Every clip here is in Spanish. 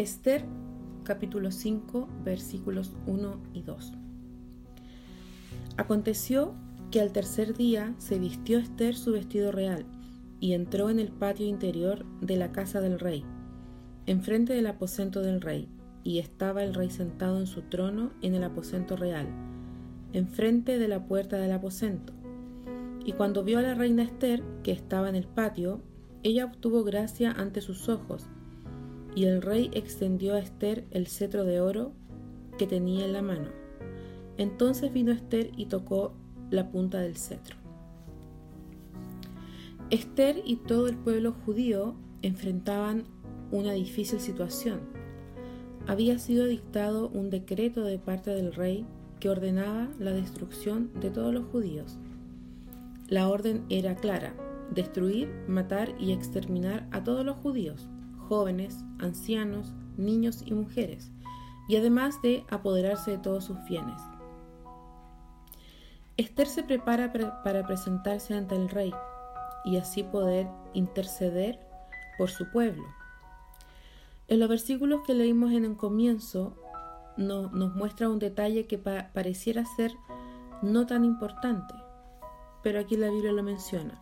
Esther capítulo 5 versículos 1 y 2. Aconteció que al tercer día se vistió Esther su vestido real y entró en el patio interior de la casa del rey, enfrente del aposento del rey, y estaba el rey sentado en su trono en el aposento real, enfrente de la puerta del aposento. Y cuando vio a la reina Esther, que estaba en el patio, ella obtuvo gracia ante sus ojos, y el rey extendió a Esther el cetro de oro que tenía en la mano. Entonces vino Esther y tocó la punta del cetro. Esther y todo el pueblo judío enfrentaban una difícil situación. Había sido dictado un decreto de parte del rey que ordenaba la destrucción de todos los judíos. La orden era clara, destruir, matar y exterminar a todos los judíos, jóvenes, ancianos, niños y mujeres, y además de apoderarse de todos sus bienes. Esther se prepara para presentarse ante el rey y así poder interceder por su pueblo. En los versículos que leímos en el comienzo nos muestra un detalle que pareciera ser no tan importante, pero aquí la Biblia lo menciona.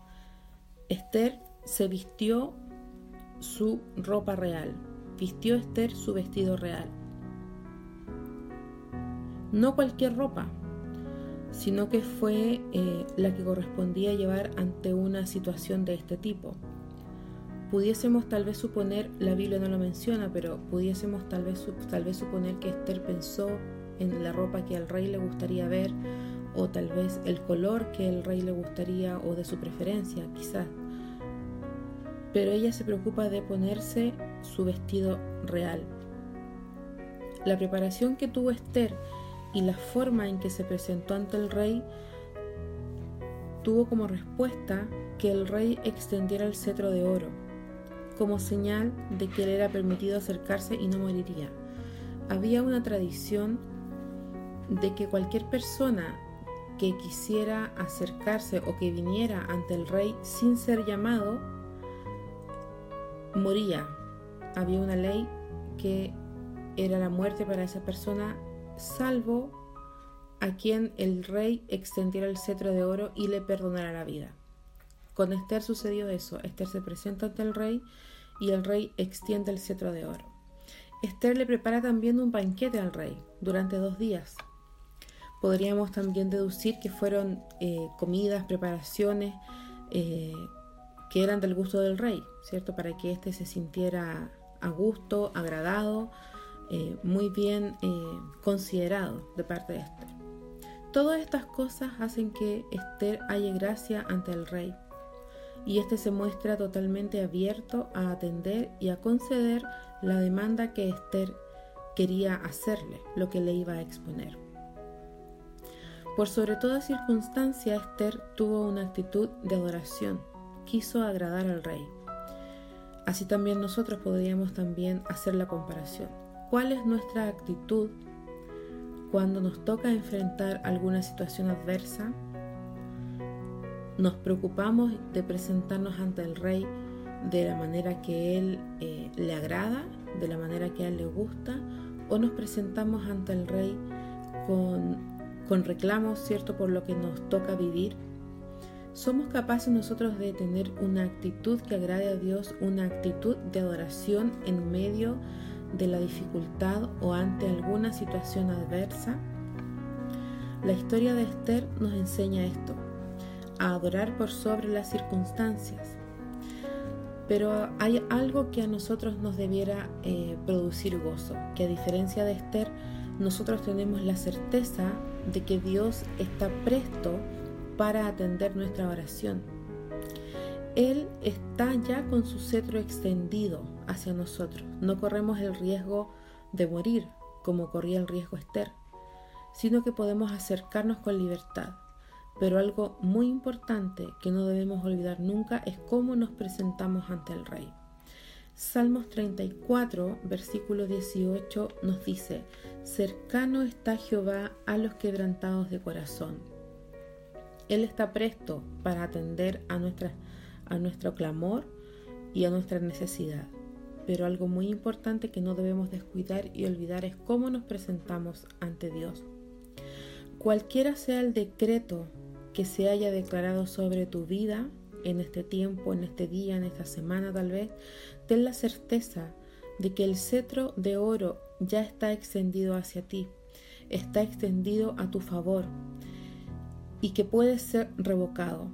Esther se vistió su ropa real, vistió Esther su vestido real. No cualquier ropa, sino que fue eh, la que correspondía llevar ante una situación de este tipo. Pudiésemos tal vez suponer, la Biblia no lo menciona, pero pudiésemos tal vez, tal vez suponer que Esther pensó en la ropa que al rey le gustaría ver, o tal vez el color que el rey le gustaría, o de su preferencia, quizás. Pero ella se preocupa de ponerse su vestido real. La preparación que tuvo Esther y la forma en que se presentó ante el rey tuvo como respuesta que el rey extendiera el cetro de oro, como señal de que le era permitido acercarse y no moriría. Había una tradición de que cualquier persona que quisiera acercarse o que viniera ante el rey sin ser llamado, moría. Había una ley que era la muerte para esa persona salvo a quien el rey extendiera el cetro de oro y le perdonara la vida. Con Esther sucedió eso. Esther se presenta ante el rey y el rey extiende el cetro de oro. Esther le prepara también un banquete al rey durante dos días. Podríamos también deducir que fueron eh, comidas, preparaciones eh, que eran del gusto del rey, ¿cierto? Para que éste se sintiera a gusto, agradado, eh, muy bien eh, considerado de parte de Esther. Todas estas cosas hacen que Esther haya gracia ante el rey y éste se muestra totalmente abierto a atender y a conceder la demanda que Esther quería hacerle, lo que le iba a exponer. Por sobre toda circunstancia, Esther tuvo una actitud de adoración, quiso agradar al rey. Así también nosotros podríamos también hacer la comparación. ¿Cuál es nuestra actitud cuando nos toca enfrentar alguna situación adversa? ¿Nos preocupamos de presentarnos ante el rey de la manera que él eh, le agrada, de la manera que a él le gusta? ¿O nos presentamos ante el rey con, con reclamos, cierto, por lo que nos toca vivir? ¿Somos capaces nosotros de tener una actitud que agrade a Dios, una actitud de adoración en medio de la dificultad o ante alguna situación adversa? La historia de Esther nos enseña esto, a adorar por sobre las circunstancias. Pero hay algo que a nosotros nos debiera eh, producir gozo, que a diferencia de Esther, nosotros tenemos la certeza de que Dios está presto para atender nuestra oración. Él está ya con su cetro extendido hacia nosotros. No corremos el riesgo de morir como corría el riesgo Esther, sino que podemos acercarnos con libertad. Pero algo muy importante que no debemos olvidar nunca es cómo nos presentamos ante el Rey. Salmos 34, versículo 18 nos dice, cercano está Jehová a los quebrantados de corazón. Él está presto para atender a nuestro clamor y a nuestra necesidad. pero algo muy importante que no debemos descuidar y olvidar es cómo nos presentamos ante Dios. Cualquiera sea el decreto que se haya declarado sobre tu vida en este tiempo, en este día, en esta semana tal vez, ten la certeza de que el cetro de oro ya está extendido hacia ti, está extendido a tu favor y que puede ser revocado.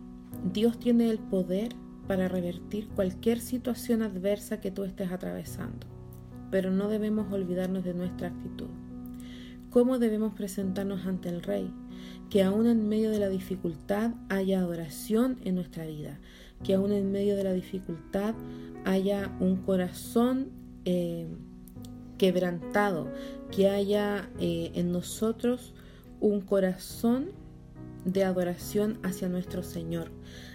Dios tiene el poder para revertir cualquier situación adversa que tú estés atravesando, pero no debemos olvidarnos de nuestra actitud. ¿Cómo debemos presentarnos ante el Rey? Que aún en medio de la dificultad haya adoración en nuestra vida, que aún en medio de la dificultad haya un corazón eh, quebrantado, que haya eh, en nosotros un corazón de adoración hacia nuestro Señor,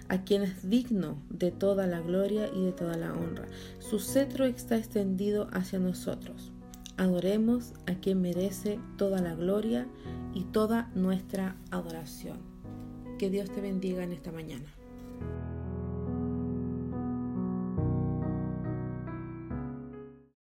a quien es digno de toda la gloria y de toda la honra. Su cetro está extendido hacia nosotros. Adoremos a quien merece toda la gloria y toda nuestra adoración. Que Dios te bendiga en esta mañana.